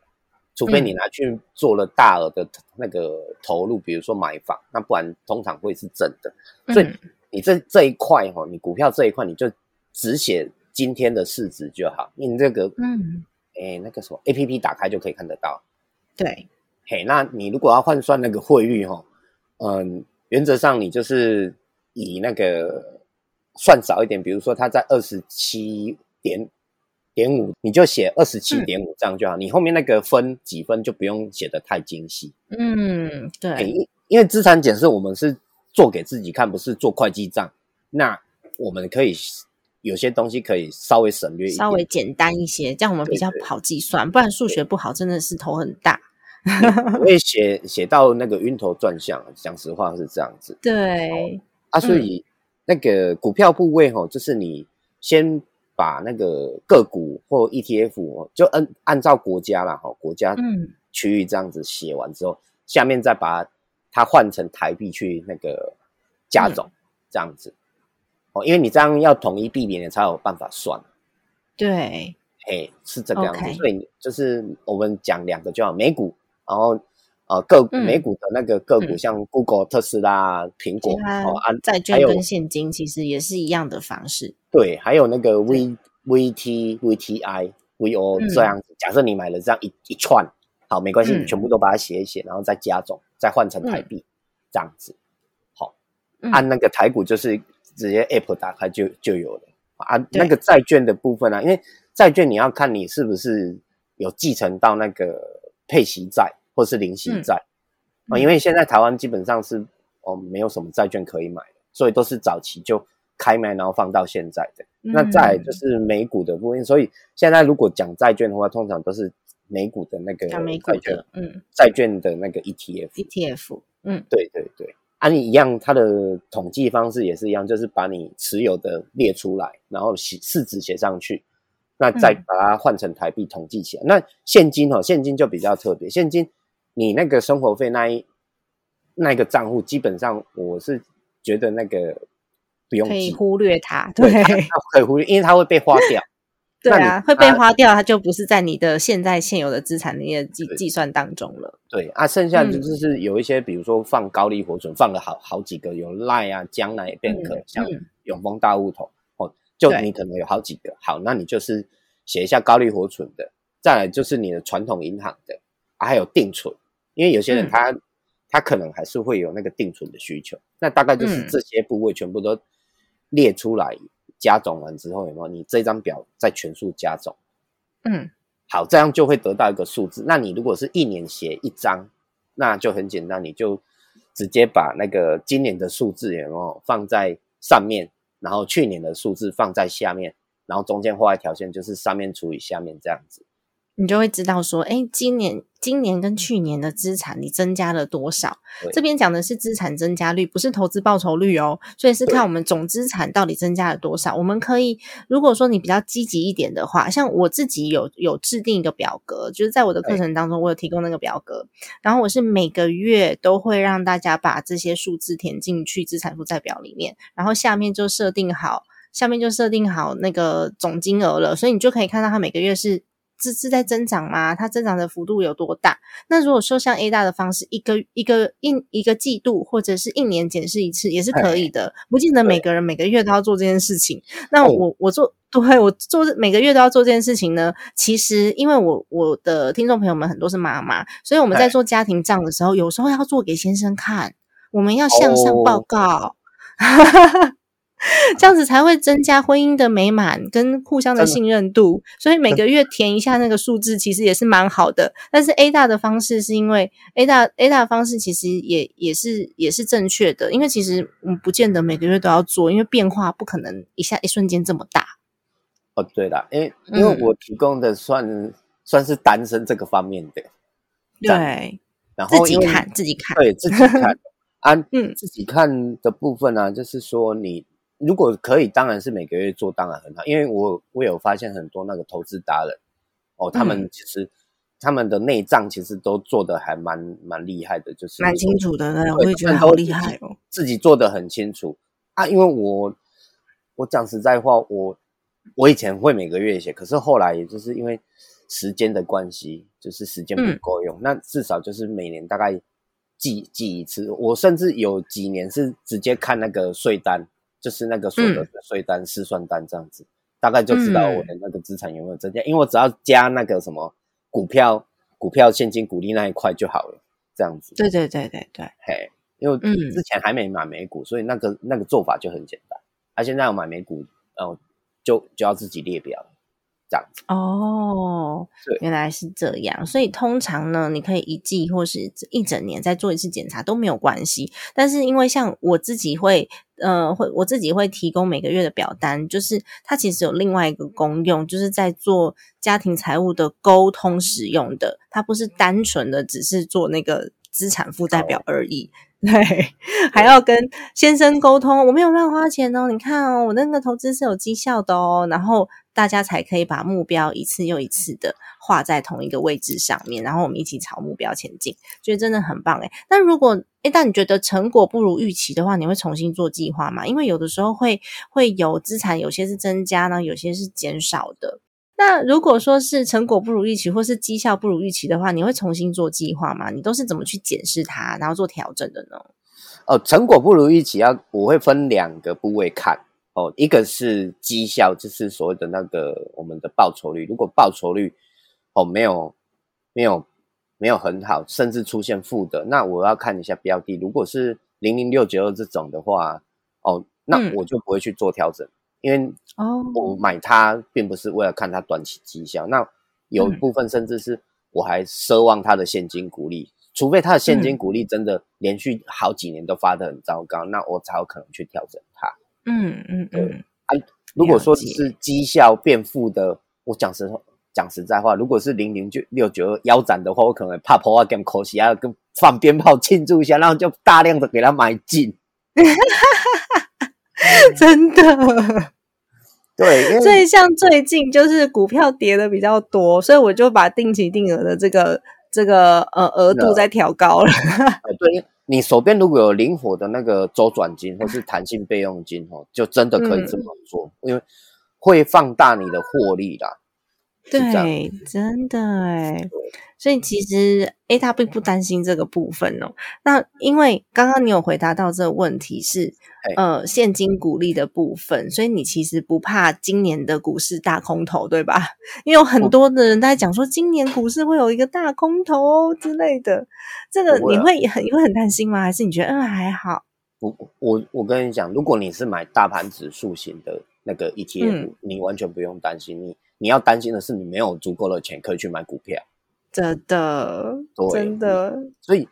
除非你拿去做了大额的那个投入，比如说买房，那不然通常会是正的。所以嗯你这这一块哈，你股票这一块你就只写今天的市值就好，因为你这个嗯，诶那个什么 A P P 打开就可以看得到。对，嘿，那你如果要换算那个汇率哈，嗯，原则上你就是以那个算少一点，比如说它在二十七点点五，你就写二十七点五这样就好。你后面那个分几分就不用写的太精细。嗯，嘿，对，因因为资产检视我们是做给自己看，不是做会计账。那我们可以有些东西可以稍微省略稍微简单一些，这样我们比较好计算，不然数学不好真的是头很大。我 (laughs) 也写写到那个晕头转向。讲实话是这样子。对，啊，所以那个股票部位吼，就是你先把那个个股或 ETF 哦，就按按照国家啦哈，国家嗯。区域这样子写完之后，下面再把它换成台币去那个加总，这样子。哦，因为你这样要统一避免，你才有办法算。对，哎，是这个样子。所以就是我们讲两个就好，美股，然后呃个嗯美股的那个个股，嗯像 Google、特斯拉、苹果哦，啊债券跟现金其实也是一样的方式。对，还有那个 V VT VTI VO 嗯这样子。假设你买了这样一一串，好，没关系，嗯你全部都把它写一写，然后再加总，再换成台币，这样子。好，嗯按那个台股就是直接 App 打开就就有了啊。对那个债券的部分呢、啊，因为债券你要看你是不是有继承到那个配息债或是零息债、啊，嗯。因为现在台湾基本上是哦没有什么债券可以买的，所以都是早期就开卖，然后放到现在的。那再就嗯。是美股的部分，所以现在如果讲债券的话，通常都是美股的那个债券的，嗯。债券的那个 E ETF。，ETF，嗯，对对对，啊，你一样，它的统计方式也是一样，就是把你持有的列出来，然后写市值写上去，那再嗯。把它换成台币统计起来。那现金哦，现金就比较特别，现金你那个生活费那一那个账户，基本上我是觉得那个不用，可以忽略它，对，可以忽略，因为它会被花掉。(laughs) 对啊，会被花掉，它就不是在你的现在现有的资产里面计计算当中了。对啊，剩下就嗯。是有一些，比如说放高利活存，放了好好几个，有赖啊、江南也变可，嗯像嗯。永丰大物头哦，就你可能有好几个，好，那你就是写一下高利活存的，再来就是你的传统银行的，啊、还有定存，因为有些人嗯他、他可能还是会有那个定存的需求，那大概就是嗯这些部位全部都列出来，加总完之后有没有？你这张表再全数加总。嗯好，这样就会得到一个数字。那你如果是一年写一张，那就很简单，你就直接把那个今年的数字有没有放在上面，然后去年的数字放在下面，然后中间画一条线，就是上面除以下面这样子。你就会知道说，哎，今年今年跟去年的资产你增加了多少？这边讲的是资产增加率，不是投资报酬率哦。所以是看我们总资产到底增加了多少。我们可以，如果说你比较积极一点的话，像我自己有有制定一个表格，就是在我的课程当中，我有提供那个表格，然后我是每个月都会让大家把这些数字填进去资产负债表里面，然后下面就设定好。下面就设定好那个总金额了，所以你就可以看到它每个月是是是在增长吗？它增长的幅度有多大？那如果说像 A 大的方式，一个一个一一个季度或者是一年检视一次也是可以的，不见得每个人每个月都要做这件事情。那哦我我做对我做每个月都要做这件事情呢？其实因为我我的听众朋友们很多是妈妈，所以我们在哎做家庭账的时候，有时候要做给先生看，我们要向上报哦告。这样子才会增加婚姻的美满跟互相的信任度，所以每个月填一下那个数字，其实也是蛮好的。但是 A 大的方式是因为 A 大 A 大的方式其实也也是也是正确的，因为其实嗯不见得每个月都要做，因为变化不可能一下一瞬间这么大。哦，对了，因为因为嗯。我提供的算、算是单身这个方面的，对，然后自己看自己看，对自己看。啊，嗯。自己看的部分呢、就是说你如果可以，当然是每个月做，当然很好。因为我我有发现很多那个投资达人哦，他们嗯其实、他们的内脏其实都做的还蛮蛮厉害的，就是蛮清楚的，对，对我也觉得好厉害哦。自己做的很清楚啊。因为我我讲实在话，我我以前会每个月写，可是后来也就是因为时间的关系，就是时间不嗯够用，那至少就是每年大概记记一次。我甚至有几年是直接看那个税单，就是那个所得的税单、试算单这样子，大概就知道我的那个资产有没有增加。因为我只要加那个什么股票、股票现金股利那一块就好了，这样子。对对对对对，嘿，因为嗯之前还没买美股，所以那个那个做法就很简单。啊，现在要买美股，哦、就就要自己列表，这样子。哦对，原来是这样。所以通常呢，你可以一季或是一整年再做一次检查都没有关系。但是因为像我自己会，呃，会我自己会提供每个月的表单，就是它其实有另外一个功用，就是在做家庭财务的沟通使用的。它不是单纯的只是做那个资产负债表而已。(laughs) 对，还要跟先生沟通，我没有乱花钱哦，你看哦，我那个投资是有绩效的哦，然后大家才可以把目标一次又一次的画在同一个位置上面，然后我们一起朝目标前进，觉得真的很棒诶。那如果诶，但你觉得成果不如预期的话，你会重新做计划吗？因为有的时候会会有资产，有些是增加呢，有些是减少的。那如果说是成果不如预期，或是绩效不如预期的话，你会重新做计划吗？你都是怎么去检视它，然后做调整的呢？哦，成果不如预期，要我会分两个部位看哦，一个是绩效，就是所谓的那个我们的报酬率。如果报酬率哦没有没有没有很好，甚至出现负的，那我要看一下标的。如果是零零六九二这种的话，哦，那嗯我就不会去做调整，因为哦我买它并不是为了看它短期绩效，那有一嗯部分甚至是我还奢望它的现金股利，除非它的现金嗯股利真的连续好几年都发的很糟糕，那我才有可能去调整它。嗯嗯嗯，如果说是绩效变负的，我讲实话，讲实在话，如果是零零九六九二腰斩的话，我可能怕破坏 game 口气，要跟放鞭炮庆祝一下，然后就大量的给他买进。(laughs) 真的，对，所以像最近就是股票跌的比较多，所以我就把定期定额的这个这个呃额度再调高了。对，你手边如果有灵活的那个周转金或是弹性备用金哦，就真的可以这么做，因为会放大你的获利啦。对，真的哎，所以其实 A 他并不担心这个部分哦。那因为刚刚你有回答到这个问题是呃现金股利的部分，所以你其实不怕今年的股市大空头，对吧？因为有很多的人在讲说今年股市会有一个大空头之类的，这个你会很你会很担心吗？还是你觉得嗯还好？我我我跟你讲，如果你是买大盘指数型的那个 ETF，你完全不用担心你。你要担心的是，你没有足够的钱可以去买股票，真的，真的。所以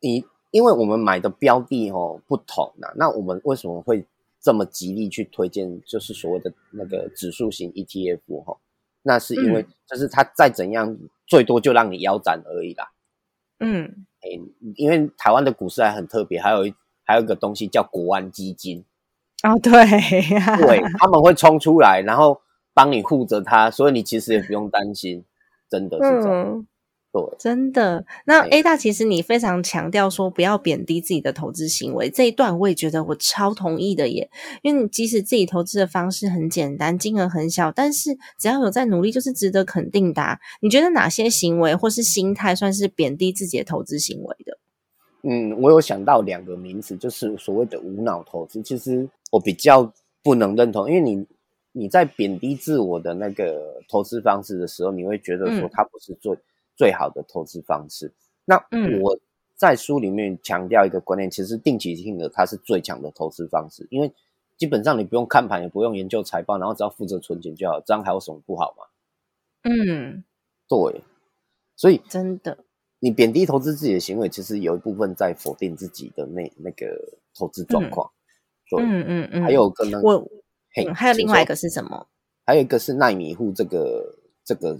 你因为我们买的标的哦不同呐，那我们为什么会这么极力去推荐，就是所谓的那个指数型 ETF 哈？那是因为就是它再怎样，最多就让你腰斩而已啦。嗯，哎，因为台湾的股市还很特别，还有一还有一个东西叫国安基金。哦，对，对，他们会冲出来，然后。帮你护着他，所以你其实也不用担心，真的是这样。对，真的。那 A 大其实你非常强调说不要贬低自己的投资行为，这一段我也觉得我超同意的耶。因为你即使自己投资的方式很简单，金额很小，但是只要有在努力，就是值得肯定的。你觉得哪些行为或是心态算是贬低自己的投资行为的？嗯，我有想到两个名词，就是所谓的无脑投资。其实我比较不能认同，因为你。你在贬低自我的那个投资方式的时候，你会觉得说它不是最最好的投资方式。那我在书里面强调一个观念，其实定期定额它是最强的投资方式，因为基本上你不用看盘，也不用研究财报，然后只要负责存钱就好，这样还有什么不好吗？嗯，对，所以真的，你贬低投资自己的行为，其实有一部分在否定自己的那那个投资状况。嗯嗯嗯，还有可能我。还有另外一个是什么？还有一个是耐米户这个这个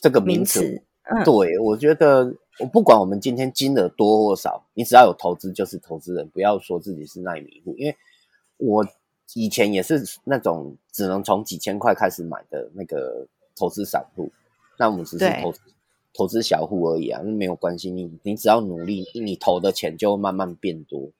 这个名词。对，我觉得我不管我们今天金额多或少，你只要有投资就是投资人，不要说自己是耐米户。因为我以前也是那种只能从几千块开始买的那个投资散户，那我们只是投投资小户而已啊，那没有关系。你你只要努力，你投的钱就慢慢变多。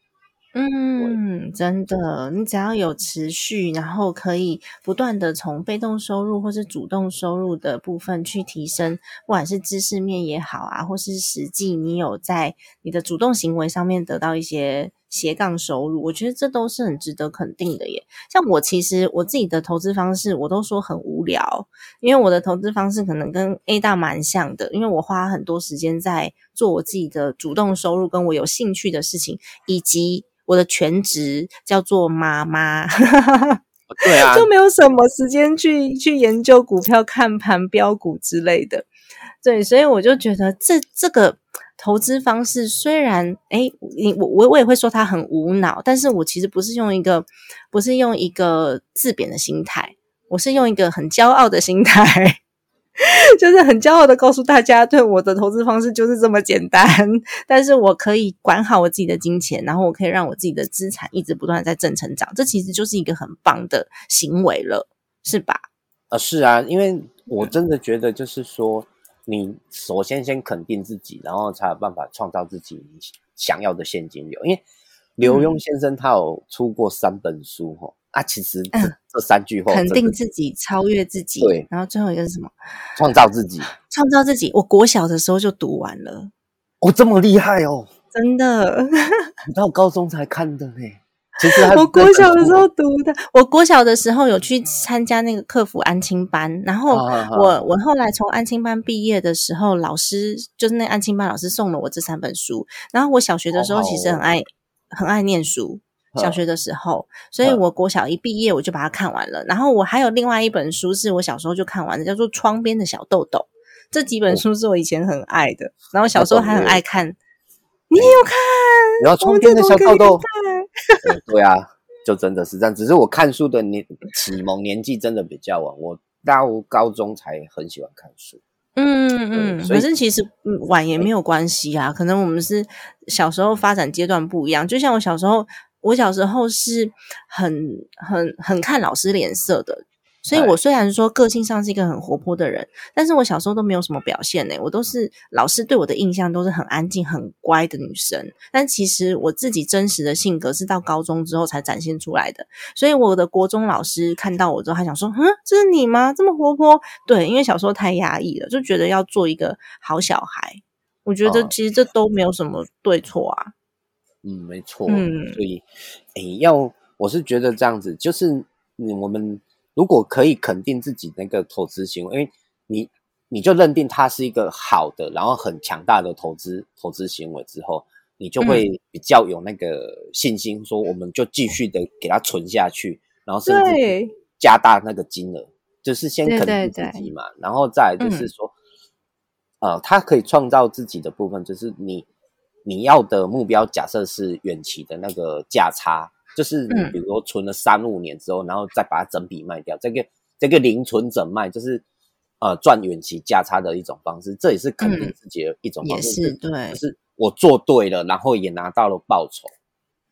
嗯，真的，你只要有持续，然后可以不断的从被动收入或是主动收入的部分去提升，不管是知识面也好啊，或是实际你有在你的主动行为上面得到一些斜杠收入，我觉得这都是很值得肯定的耶。像我其实我自己的投资方式，我都说很无聊，因为我的投资方式可能跟 A 大蛮像的，因为我花很多时间在做我自己的主动收入，跟我有兴趣的事情，以及。我的全职叫做妈妈，(laughs) 对啊，就没有什么时间去去研究股票、看盘、标股之类的。对，所以我就觉得这这个投资方式虽然，哎，你我我我也会说它很无脑，但是我其实不是用一个不是用一个自贬的心态，我是用一个很骄傲的心态。(laughs) 就是很骄傲的告诉大家，对我的投资方式就是这么简单。但是我可以管好我自己的金钱，然后我可以让我自己的资产一直不断在正成长，这其实就是一个很棒的行为了，是吧？啊，是啊，因为我真的觉得，就是说，你首先先肯定自己，然后才有办法创造自己想要的现金流。因为刘墉先生他有出过三本书，哈。啊，其实这这三句话，肯定自己，超越自己，对。然后最后一个是什么？创造自己，(laughs) 创造自己。我国小的时候就读完了，哦，这么厉害哦，真的。(laughs) 你到高中才看的呢？其实我国小的时候读的，我国小的时候有去参加那个客服安亲班，然后我我后来从安亲班毕业的时候，老师就是那安亲班老师送了我这三本书，然后我小学的时候其实很爱很爱念书。小学的时候，所以我国小一毕业我就把它看完了。然后我还有另外一本书是我小时候就看完的，叫做《窗边的小豆豆》。这几本书是我以前很爱的，然后小时候还很爱看。你也有看？然后《窗边的小豆豆》。(laughs) 对啊，就真的是这样。只是我看书的年启蒙年纪真的比较晚，我到高中才很喜欢看书。嗯嗯，所以可是其实嗯晚也没有关系啊，可能我们是小时候发展阶段不一样。就像我小时候，我小时候是很很很看老师脸色的，所以哎我虽然说个性上是一个很活泼的人，但是我小时候都没有什么表现呢、我都是老师对我的印象都是很安静、很乖的女生，但其实我自己真实的性格是到高中之后才展现出来的。所以我的国中老师看到我之后，他想说：“嗯，这是你吗？这么活泼？”对，因为小时候太压抑了，就觉得要做一个好小孩。我觉得哦其实这都没有什么对错啊。嗯，没错。嗯所以，诶，要我是觉得这样子，就是嗯，我们如果可以肯定自己那个投资行为，因为你你就认定它是一个好的，然后很强大的投资投资行为之后，你就嗯。会比较有那个信心，说我们就继续的给它存下去，然后甚至加大那个金额，就是先肯定自己嘛，然后再来就是嗯。说，呃，它可以创造自己的部分，就是你你要的目标，假设是远期的那个价差，就是比如说存了三五年之后，然后再把它整笔卖掉，这个这个零存整卖，就是呃赚远期价差的一种方式，这也是肯定嗯自己的一种方也式，是对就，是我做对了，然后也拿到了报酬。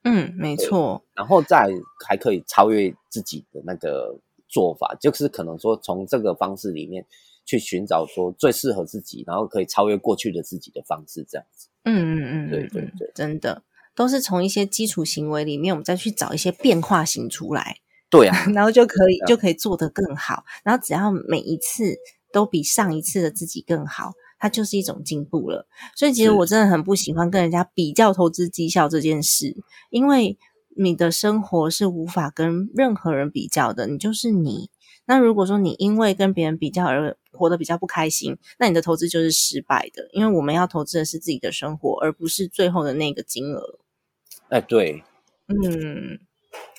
嗯，没错，然后再还可以超越自己的那个做法，就是可能说从这个方式里面去寻找说最适合自己，然后可以超越过去的自己的方式，这样子。嗯，嗯嗯对对对真的都是从一些基础行为里面，我们再去找一些变化型出来。对啊，(laughs) 然后就可以就可以做得更好。然后只要每一次都比上一次的自己更好，它就是一种进步了。所以其实我真的很不喜欢跟人家比较投资绩效这件事，因为你的生活是无法跟任何人比较的，你就是你。那如果说你因为跟别人比较而活得比较不开心，那你的投资就是失败的，因为我们要投资的是自己的生活，而不是最后的那个金额。哎，对，嗯。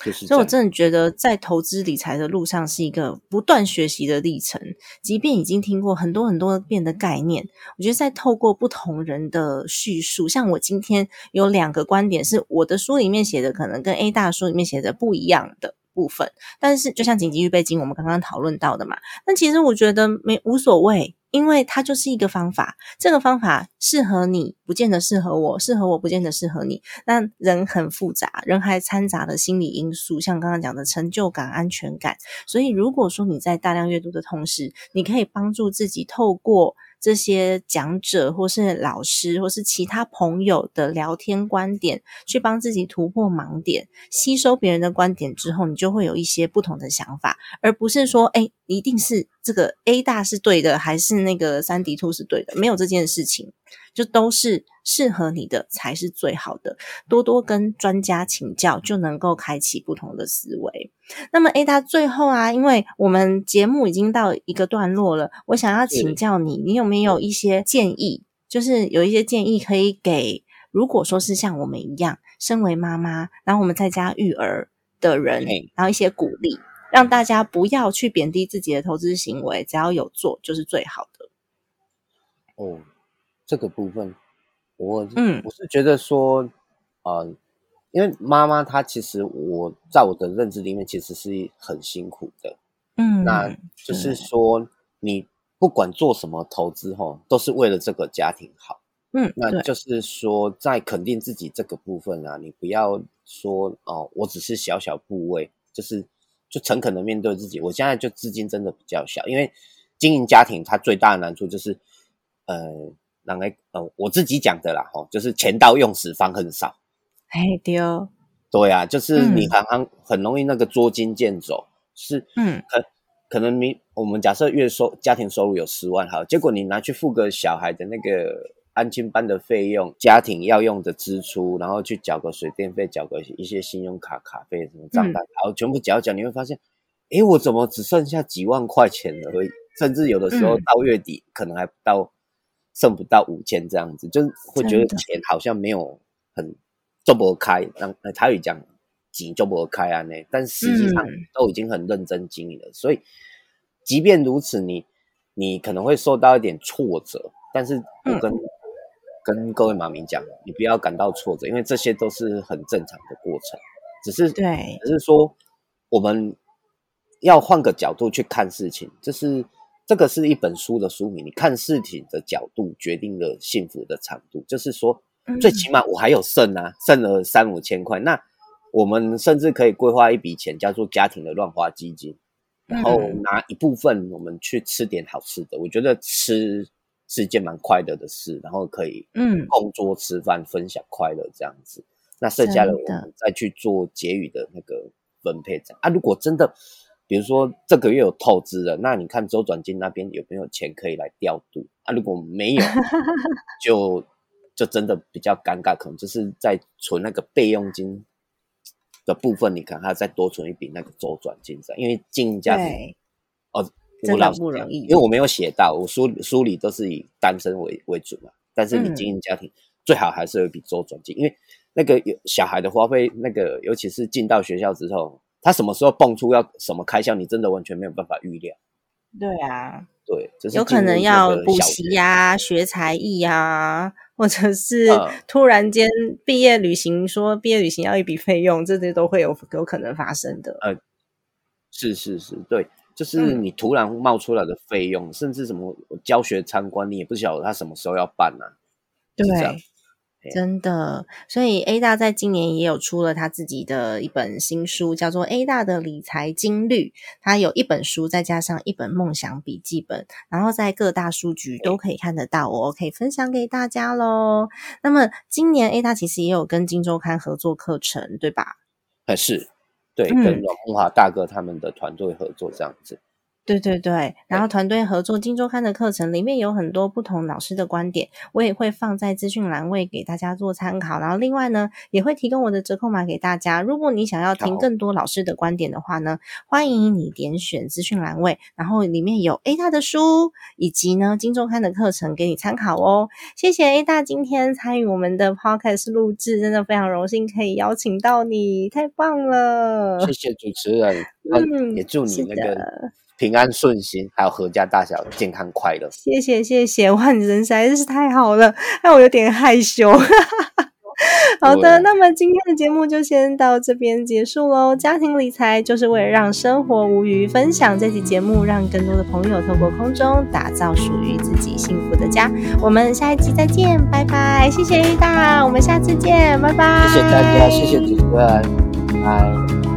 就是。所以我真的觉得，在投资理财的路上是一个不断学习的历程。即便已经听过很多很多遍的概念，我觉得在透过不同人的叙述，像我今天有两个观点是我的书里面写的，可能跟 A 大书里面写的不一样的部分。但是就像紧急预备金，我们刚刚讨论到的嘛，那其实我觉得没无所谓。因为它就是一个方法，这个方法适合你，不见得适合我；适合我，不见得适合你。那人很复杂，人还掺杂了心理因素，像刚刚讲的成就感、安全感。所以，如果说你在大量阅读的同时，你可以帮助自己透过这些讲者，或是老师，或是其他朋友的聊天观点，去帮自己突破盲点，吸收别人的观点之后，你就会有一些不同的想法，而不是说，哎，一定是这个 A 大是对的，还是那个三 D 兔是对的？没有这件事情。就都是适合你的才是最好的，多多跟专家请教，就能够开启不同的思维。那么 A 大最后啊，因为我们节目已经到一个段落了，我想要请教你，你有没有一些建议？就是有一些建议可以给，如果说是像我们一样，身为妈妈，然后我们在家育儿的人，然后一些鼓励，让大家不要去贬低自己的投资行为，只要有做就是最好的。哦，这个部分，我嗯我是觉得说，呃，因为妈妈她其实我在我的认知里面其实是很辛苦的，嗯，那就是说你不管做什么投资哈，都是为了这个家庭好。嗯，那就是说，在肯定自己这个部分啊，你不要说哦，我只是小小部位，就是就诚恳的面对自己。我现在就资金真的比较小，因为经营家庭它最大的难处就是，呃，让来呃我自己讲的啦，吼，就是钱到用时方恨少。哎丢，对啊，就是你嗯常常很容易那个捉襟见肘，是嗯可可能你我们假设月收家庭收入有十万好，结果你拿去付个小孩的那个安亲班的费用，家庭要用的支出，然后去缴个水电费，缴个一些信用卡卡费什么账单，然后全部缴一缴，你会发现，诶，我怎么只剩下几万块钱了而已？甚至有的时候嗯到月底可能还不到，剩不到五千这样子，就是会觉得钱好像没有很做不开，让呃台语讲紧做不开啊呢，但实际上嗯。都已经很认真经营了，所以即便如此，你你可能会受到一点挫折，但是我跟、跟各位妈咪讲，你不要感到挫折，因为这些都是很正常的过程，只是对，只是说我们要换个角度去看事情，就是这个是一本书的书名，你看事情的角度决定了幸福的长度。就是说，最起码我还有剩啊，剩了三五千块，那我们甚至可以规划一笔钱叫做家庭的乱花基金，然后拿一部分我们去吃点好吃的。我觉得吃是一件蛮快乐的事，然后可以嗯共桌吃饭，分享快乐这样子。那剩下的我们再去做结余的那个分配这样啊。如果真的，比如说这个月有透支了，那你看周转金那边有没有钱可以来调度啊？如果没有，(laughs) 就就真的比较尴尬，可能就是在存那个备用金的部分，你可能还要再多存一笔那个周转金噻，因为经营家庭，哦，真的不容易因为我没有写到，我书书里都是以单身为为主嘛。但是你嗯经营家庭，最好还是有一笔周转金，因为那个有小孩的花费，那个尤其是进到学校之后，他什么时候蹦出要什么开销，你真的完全没有办法预料。对啊，对，就是有可能要补习呀、学才艺呀，或者是嗯突然间毕业旅行，说毕业旅行要一笔费用，这些都会有有可能发生的。呃是是是，对，就是嗯你突然冒出来的费用，甚至什么教学参观，你也不晓得他什么时候要办啊。是这样对，真的。所以 A 大在今年也有出了他自己的一本新书，叫做《A 大的理财金律》。他有一本书，再加上一本梦想笔记本，然后在各大书局都可以看得到哦，可以分享给大家喽。那么今年 A 大其实也有跟金周刊合作课程，对吧？还是对，嗯跟阮梦华大哥他们的团队合作这样子。对对对，然后团队合作《金周刊》的课程里面有很多不同老师的观点，我也会放在资讯栏位给大家做参考。然后另外呢，也会提供我的折扣码给大家。如果你想要听更多老师的观点的话呢，欢迎你点选资讯栏位，然后里面有 A 大的书以及呢《金周刊》的课程给你参考哦。谢谢 A 大今天参与我们的 Podcast 录制，真的非常荣幸可以邀请到你，太棒了！谢谢主持人，(laughs) 嗯也祝你是那个的平安顺心，还有阖家大小健康快乐。谢谢谢谢，哇，你人实在是太好了，让我有点害羞。(laughs) 好的，那么今天的节目就先到这边结束喽。家庭理财就是为了让生活无虞，分享这期节目，让更多的朋友透过空中打造属于自己幸福的家。我们下一期再见，拜拜！谢谢 A 大，我们下次见，拜拜！谢谢大家，谢谢主持人，拜。